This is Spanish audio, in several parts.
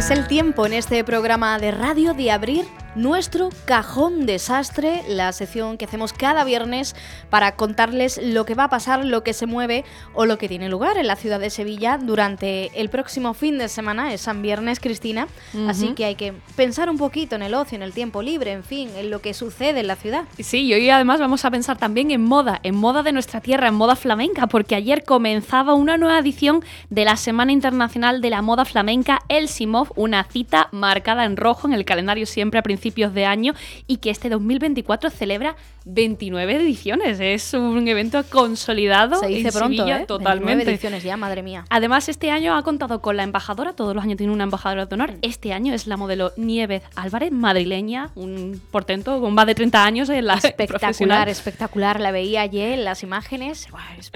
Es el tiempo en este programa de radio de abrir nuestro cajón desastre, la sección que hacemos cada viernes para contarles lo que va a pasar, lo que se mueve o lo que tiene lugar en la ciudad de Sevilla durante el próximo fin de semana, es San Viernes, Cristina, así que hay que pensar un poquito en el ocio, en el tiempo libre, en fin, en lo que sucede en la ciudad. Sí, y hoy además vamos a pensar también en moda, en moda de nuestra tierra, en moda flamenca, porque ayer comenzaba una nueva edición de la Semana Internacional de la Moda Flamenca, el Simov, una cita marcada en rojo en el calendario siempre a principios principios de año y que este 2024 celebra 29 ediciones. Es un evento consolidado. Se dice pronto, ¿eh? Totalmente. ediciones ya, madre mía. Además, este año ha contado con la embajadora, todos los años tiene una embajadora de honor. Este año es la modelo Nieves Álvarez, madrileña, un portento con más de 30 años en la Espectacular, espectacular. La veía ayer en las imágenes.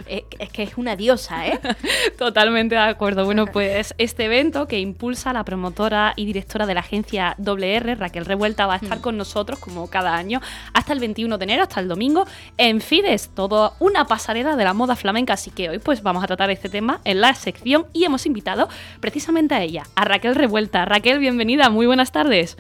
Es, es que es una diosa, ¿eh? Totalmente de acuerdo. Bueno, pues este evento que impulsa la promotora y directora de la agencia WR, Raquel Revuelta, va a estar mm. con nosotros como cada año hasta el 21 de enero hasta el domingo en Fides, todo una pasarela de la moda flamenca, así que hoy pues vamos a tratar este tema en la sección y hemos invitado precisamente a ella, a Raquel Revuelta. Raquel, bienvenida, muy buenas tardes.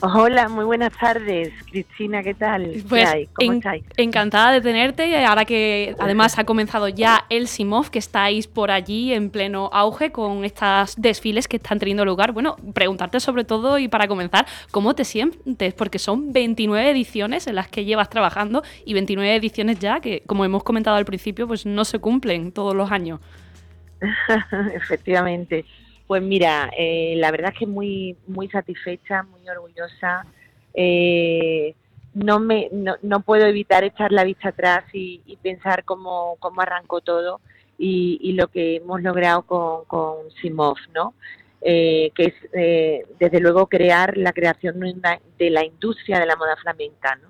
Hola, muy buenas tardes, Cristina, ¿qué tal? Pues ¿Cómo encantada de tenerte, ahora que además ha comenzado ya el Simov, que estáis por allí en pleno auge con estos desfiles que están teniendo lugar. Bueno, preguntarte sobre todo y para comenzar, ¿cómo te sientes? Porque son 29 ediciones en las que llevas trabajando y 29 ediciones ya que, como hemos comentado al principio, pues no se cumplen todos los años. Efectivamente. Pues mira, eh, la verdad es que muy, muy satisfecha, muy orgullosa. Eh, no, me, no, puedo evitar echar la vista atrás y, pensar cómo, cómo, arrancó todo y, lo que hemos logrado con, con Simov, ¿no? Eh, que es desde luego crear la creación de la industria de la moda flamenca, ¿no?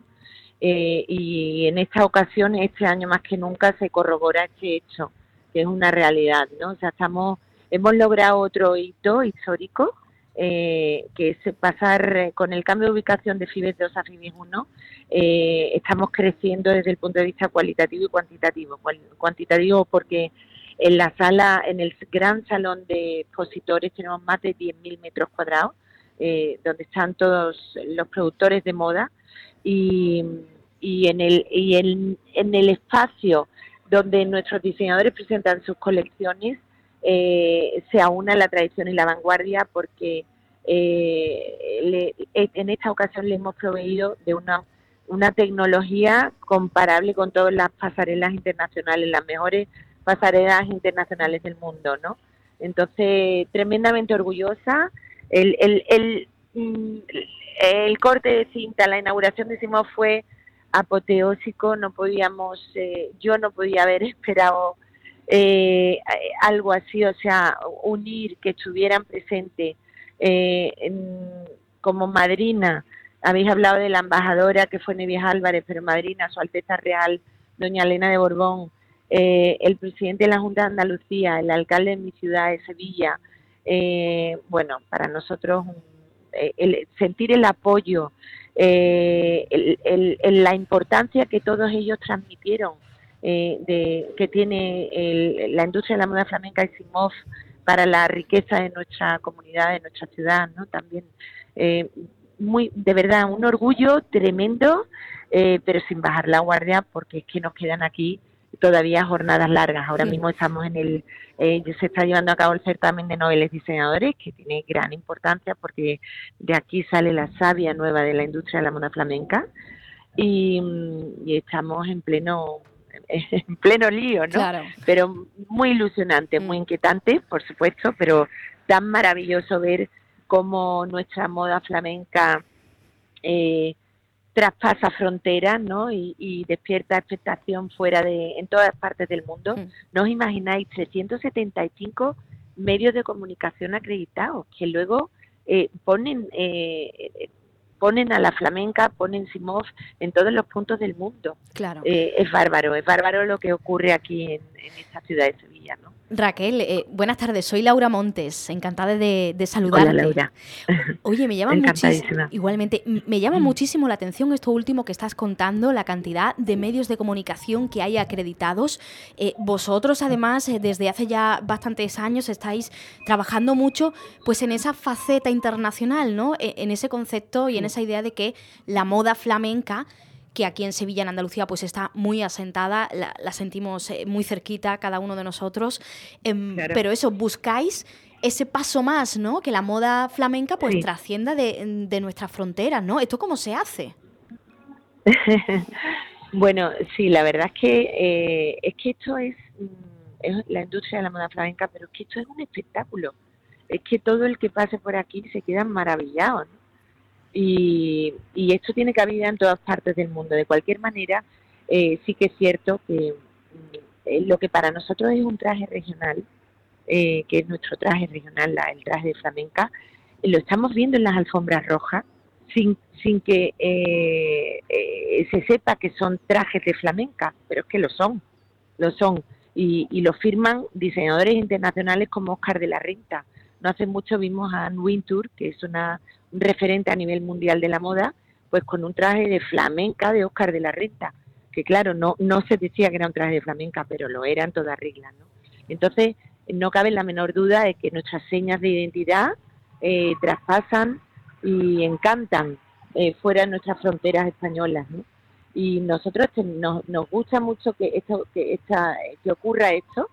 y en esta ocasión, este año más que nunca, se corrobora este hecho, que es una realidad, ¿no? O sea, estamos hemos logrado otro hito histórico, eh, que es pasar eh, con el cambio de ubicación de FIBES 2 a FIBES 1, eh, estamos creciendo desde el punto de vista cualitativo y cuantitativo. Cuantitativo porque en la sala, en el gran salón de expositores tenemos más de 10.000 metros cuadrados, donde están todos los productores de moda y, en, el, y en el espacio donde nuestros diseñadores presentan sus colecciones, eh, se aúna la tradición y la vanguardia porque eh, eh, en esta ocasión le hemos proveído de una, una tecnología comparable con todas las pasarelas internacionales, las mejores pasarelas internacionales del mundo, ¿no? Entonces, tremendamente orgullosa. El, el, el, mm, el corte de cinta, la inauguración de Simón fue apoteósico, no podíamos, eh, yo no podía haber esperado eh, algo así, o sea, unir, que estuvieran presentes eh, como madrina. Habéis hablado de la embajadora que fue Neves Álvarez, pero madrina, Su Alteza Real, doña Elena de Borbón, eh, el presidente de la Junta de Andalucía, el alcalde de mi ciudad de Sevilla. Eh, bueno, para nosotros el, sentir el apoyo, la importancia que todos ellos transmitieron eh, de, que tiene la industria de la moda flamenca y Simov para la riqueza de nuestra comunidad, de nuestra ciudad, ¿no? También eh, muy, de verdad, un orgullo tremendo, eh, pero sin bajar la guardia porque es que nos quedan aquí todavía jornadas largas. Ahora mismo estamos en el, eh, se está llevando a cabo el certamen de noveles diseñadores, que tiene gran importancia porque de aquí sale la savia nueva de la industria de la moda flamenca y, y estamos en pleno en pleno lío, ¿no? Pero muy ilusionante, muy mm. inquietante, por supuesto, pero tan maravilloso ver cómo nuestra moda flamenca eh, traspasa fronteras, ¿no? Y, despierta expectación fuera de, en todas partes del mundo. Mm. ¿No os imagináis 375 medios de comunicación acreditados que luego eh, ponen eh, ponen a la flamenca, ponen Simov en todos los puntos del mundo. Claro. Eh, es bárbaro, es bárbaro lo que ocurre aquí en, esta ciudad de Sevilla, ¿no? Raquel, eh, buenas tardes. Soy Laura Montes, encantada de, de saludarte. Hola, Laura. Oye, me llama muchísimo. Igualmente, me llama muchísimo la atención esto último que estás contando, la cantidad de medios de comunicación que hay acreditados. Eh, vosotros, además, eh, desde hace ya bastantes años estáis trabajando mucho, pues, en esa faceta internacional, ¿no? E, en ese concepto y en esa idea de que la moda flamenca que aquí en Sevilla, en Andalucía, pues está muy asentada, la, sentimos eh, muy cerquita cada uno de nosotros. Em, pero eso, buscáis ese paso más, ¿no? Que la moda flamenca pues trascienda de, nuestras fronteras, ¿no? ¿Esto cómo se hace? bueno, sí, la verdad es que eh, es que esto es, mm, es, la industria de la moda flamenca, pero es que esto es un espectáculo. Es que todo el que pase por aquí se queda maravillado, ¿no? Y, esto tiene cabida en todas partes del mundo. De cualquier manera, eh, sí que es cierto que mm, lo que para nosotros es un traje regional, eh, que es nuestro traje regional, el traje de flamenca, lo estamos viendo en las alfombras rojas sin, sin que eh, se sepa que son trajes de flamenca, pero es que lo son, lo son. Y, y lo firman diseñadores internacionales como Oscar de la Renta. No hace mucho vimos a Anne Wintour, que es una referente a nivel mundial de la moda, pues con un traje de flamenca de Oscar de la Renta, que claro, no, no se decía que era un traje de flamenca, pero lo era en toda regla, ¿no? Entonces, no cabe la menor duda de que nuestras señas de identidad eh, traspasan y encantan eh, fuera de nuestras fronteras españolas, ¿no? Y nosotros nos, nos gusta mucho que esto, que esta, que ocurra esto,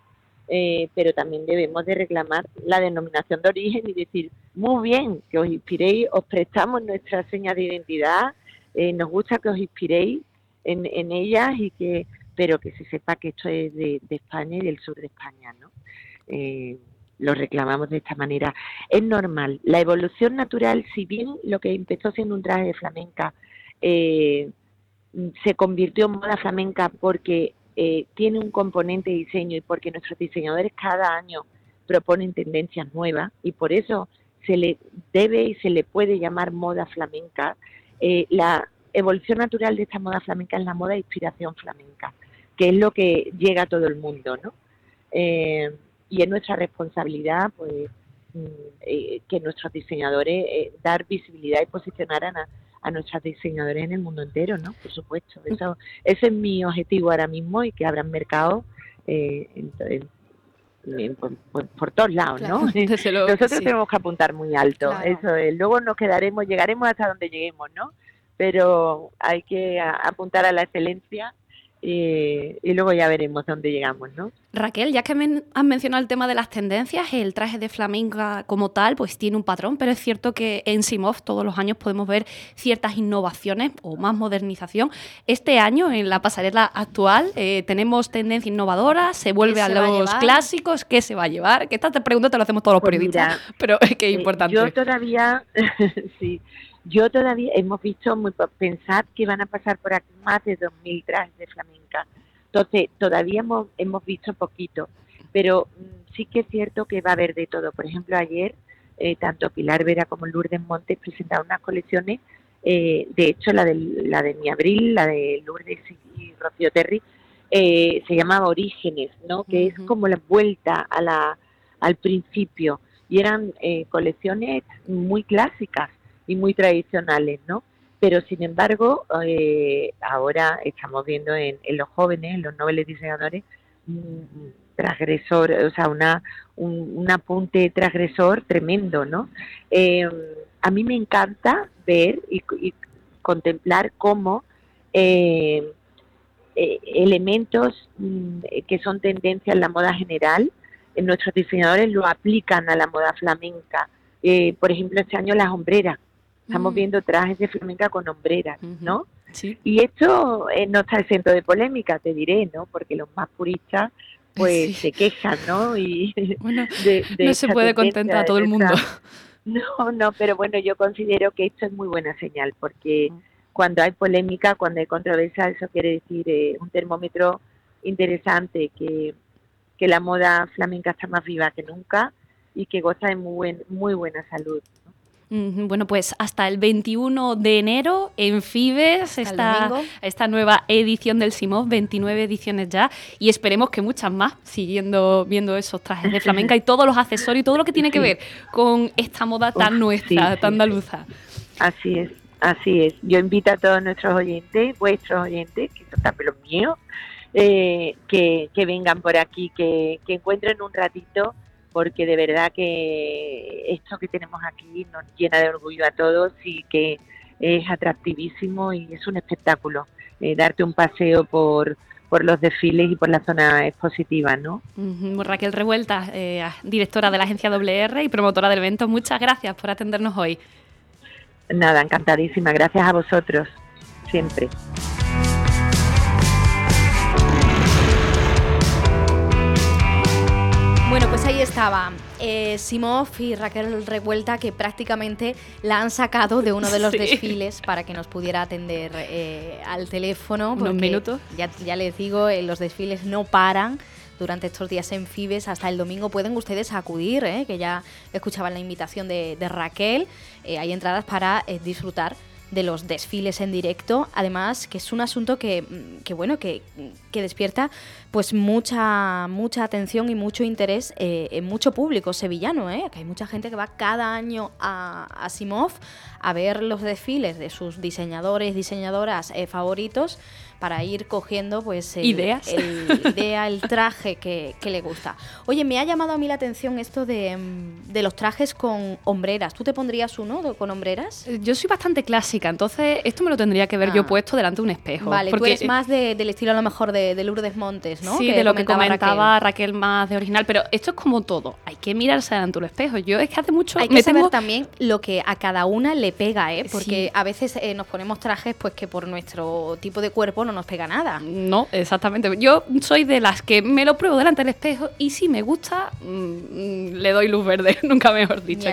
eh, pero también debemos de reclamar la denominación de origen y decir, muy bien, que os inspiréis, os prestamos nuestra seña de identidad, eh, nos gusta que os inspiréis en, ellas y que pero que se sepa que esto es de, España y del sur de España, ¿no? Eh, lo reclamamos de esta manera. Es normal. La evolución natural, si bien lo que empezó siendo un traje de flamenca se convirtió en moda flamenca porque eh, tiene un componente de diseño y porque nuestros diseñadores cada año proponen tendencias nuevas y por eso se le debe y se le puede llamar moda flamenca. Eh, la evolución natural de esta moda flamenca es la moda de inspiración flamenca, que es lo que llega a todo el mundo, ¿no? Eh, y es nuestra responsabilidad, pues, mm, que nuestros diseñadores dar visibilidad y posicionar a, a nuestros diseñadores en el mundo entero, ¿no? Por supuesto. Eso, ese es mi objetivo ahora mismo y que abran mercado eh, por, todos lados, ¿no? Nosotros tenemos que apuntar muy alto. Eso es. Luego nos quedaremos, llegaremos hasta donde lleguemos, ¿no? Pero hay que apuntar a la excelencia y, luego ya veremos dónde llegamos, ¿no? Raquel, ya que has mencionado el tema de las tendencias, el traje de flamenca como tal, pues tiene un patrón, pero es cierto que en Simov todos los años podemos ver ciertas innovaciones o más modernización. Este año, en la pasarela actual, eh, tenemos tendencia innovadora, se vuelve a los clásicos, ¿qué se va a llevar? Que esta pregunta te lo hacemos todos los pues periodistas, pero es que es eh, importante. Yo todavía, sí, yo todavía hemos visto, muy pensar que van a pasar por aquí más de 2.000 trajes de flamenca. Entonces, todavía hemos, hemos visto poquito, pero mm, sí que es cierto que va a haber de todo. Por ejemplo, ayer, eh, tanto Pilar Vera como Lourdes Montes presentaron unas colecciones, eh, de hecho, la de, la de Mi Abril, la de Lourdes y Rocío Terry, eh, se llamaba Orígenes, ¿no? Que es como la vuelta a la, al principio. Y eran colecciones muy clásicas y muy tradicionales, ¿no? Pero sin embargo, eh, ahora estamos viendo en, los jóvenes, en los nobles diseñadores, un transgresor, o sea, una, un, apunte transgresor tremendo, ¿no? Eh, a mí me encanta ver y, contemplar cómo eh, elementos mm, que son tendencia en la moda general, nuestros diseñadores lo aplican a la moda flamenca. por ejemplo, este año las hombreras. Estamos mm. viendo trajes de flamenca con hombreras, ¿no? Sí. Y esto eh, no está exento de polémica, te diré, ¿no? Porque los más puristas pues se quejan, ¿no? Y bueno, no se puede contentar a todo el mundo. No, no, pero bueno, yo considero que esto es muy buena señal, porque mm. cuando hay polémica, cuando hay controversia, eso quiere decir eh, un termómetro interesante, que, que la moda flamenca está más viva que nunca y que goza de muy, buen, muy buena salud. Bueno, pues hasta el 21 de enero en Fibes esta, esta nueva edición del Simov, 29 ediciones ya, y esperemos que muchas más, siguiendo viendo esos trajes de flamenca y todos los accesorios y todo lo que tiene que ver con esta moda tan nuestra, tan andaluza. Así es, así es. Yo invito a todos nuestros oyentes, vuestros oyentes, que son también los míos, eh, que, que vengan por aquí, que, que encuentren un ratito porque de verdad que esto que tenemos aquí nos llena de orgullo a todos y que es atractivísimo y es un espectáculo eh, darte un paseo por, por los desfiles y por la zona expositiva, ¿no? Raquel Revuelta, eh, directora de la agencia WR y promotora del evento, muchas gracias por atendernos hoy. Nada, encantadísima, gracias a vosotros, siempre. Bueno, pues ahí estaba eh, Simov y Raquel Revuelta que prácticamente la han sacado de uno de los desfiles para que nos pudiera atender eh, al teléfono. Unos minutos. Ya, ya les digo, eh, los desfiles no paran durante estos días en Fibes hasta el domingo pueden ustedes acudir, ¿eh? que ya escuchaban la invitación de, Raquel. hay entradas para disfrutar de los desfiles en directo, además que es un asunto que, mm, bueno, que, despierta pues mucha, mucha atención y mucho interés eh, en mucho público sevillano, ¿eh? que hay mucha gente que va cada año a, a Simov a ver los desfiles de sus diseñadores, diseñadoras eh, favoritos para ir cogiendo pues el, ideas el, idea, el traje que, le gusta. Oye, me ha llamado a mí la atención esto de, mm, de, los trajes con hombreras. ¿Tú te pondrías uno con hombreras? Eh, yo soy bastante clásica, entonces esto me lo tendría que ver yo ah. puesto delante de un espejo. Vale, porque... tú eres más del estilo a lo mejor de, de Lourdes Montes, ¿no? Sí, de lo que comentaba Raquel. más de original, pero esto es como todo, hay que mirarse delante de un espejo. Yo es que hace mucho... Hay que saber también lo que a cada una le pega, ¿eh? Porque a veces eh, nos ponemos trajes pues que por nuestro tipo de cuerpo no nos pega nada. No, exactamente. Yo soy de las que me lo pruebo delante del espejo y si me gusta, mm, le doy luz verde, nunca mejor dicho.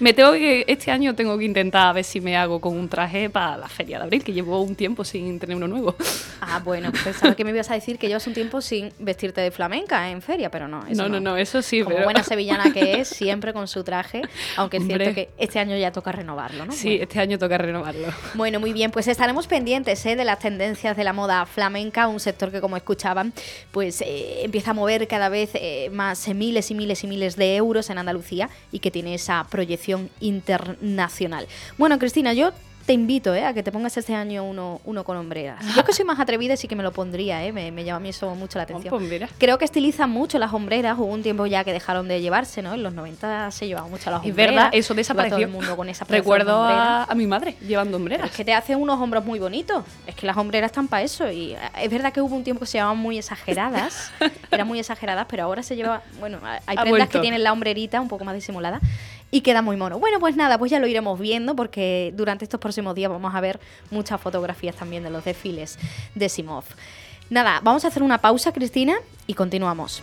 me tengo que, este año tengo que intentar a ver si me hago con un traje para la feria de abril, que llevo un tiempo sin tener uno nuevo. Ah, bueno, pensaba que me ibas a decir que llevas un tiempo sin vestirte de flamenca en feria, pero no. no, no, no, eso sí. Como buena sevillana que es, siempre con su traje, aunque es cierto que este año ya toca renovarlo, ¿no? Sí, este año toca renovarlo. Bueno, muy bien, pues estaremos pendientes ¿eh? de las tendencias de la moda flamenca, un sector que como escuchaban, pues eh, empieza a mover cada vez eh, más miles y miles y miles de euros en Andalucía y que tiene esa proyección internacional. Bueno, Cristina, yo te invito ¿eh? a que te pongas este año uno, uno con hombreras. Yo que soy más atrevida sí que me lo pondría, ¿eh? me, llama a mí eso mucho la atención. Creo que estilizan mucho las hombreras, hubo un tiempo ya que dejaron de llevarse, ¿no? En los 90 se llevaban mucho las hombreras. Es verdad, eso desapareció. Todo el mundo con esa Recuerdo a, mi madre llevando hombreras. Es que te hace unos hombros muy bonitos, es que las hombreras están para eso y es verdad que hubo un tiempo que se llevaban muy exageradas, eran muy exageradas, pero ahora se lleva, bueno, hay prendas que tienen la hombrerita un poco más disimulada y queda muy mono. Bueno, pues nada, pues ya lo iremos viendo porque durante estos próximos días vamos a ver muchas fotografías también de los desfiles de Simov. Nada, vamos a hacer una pausa, Cristina, y continuamos.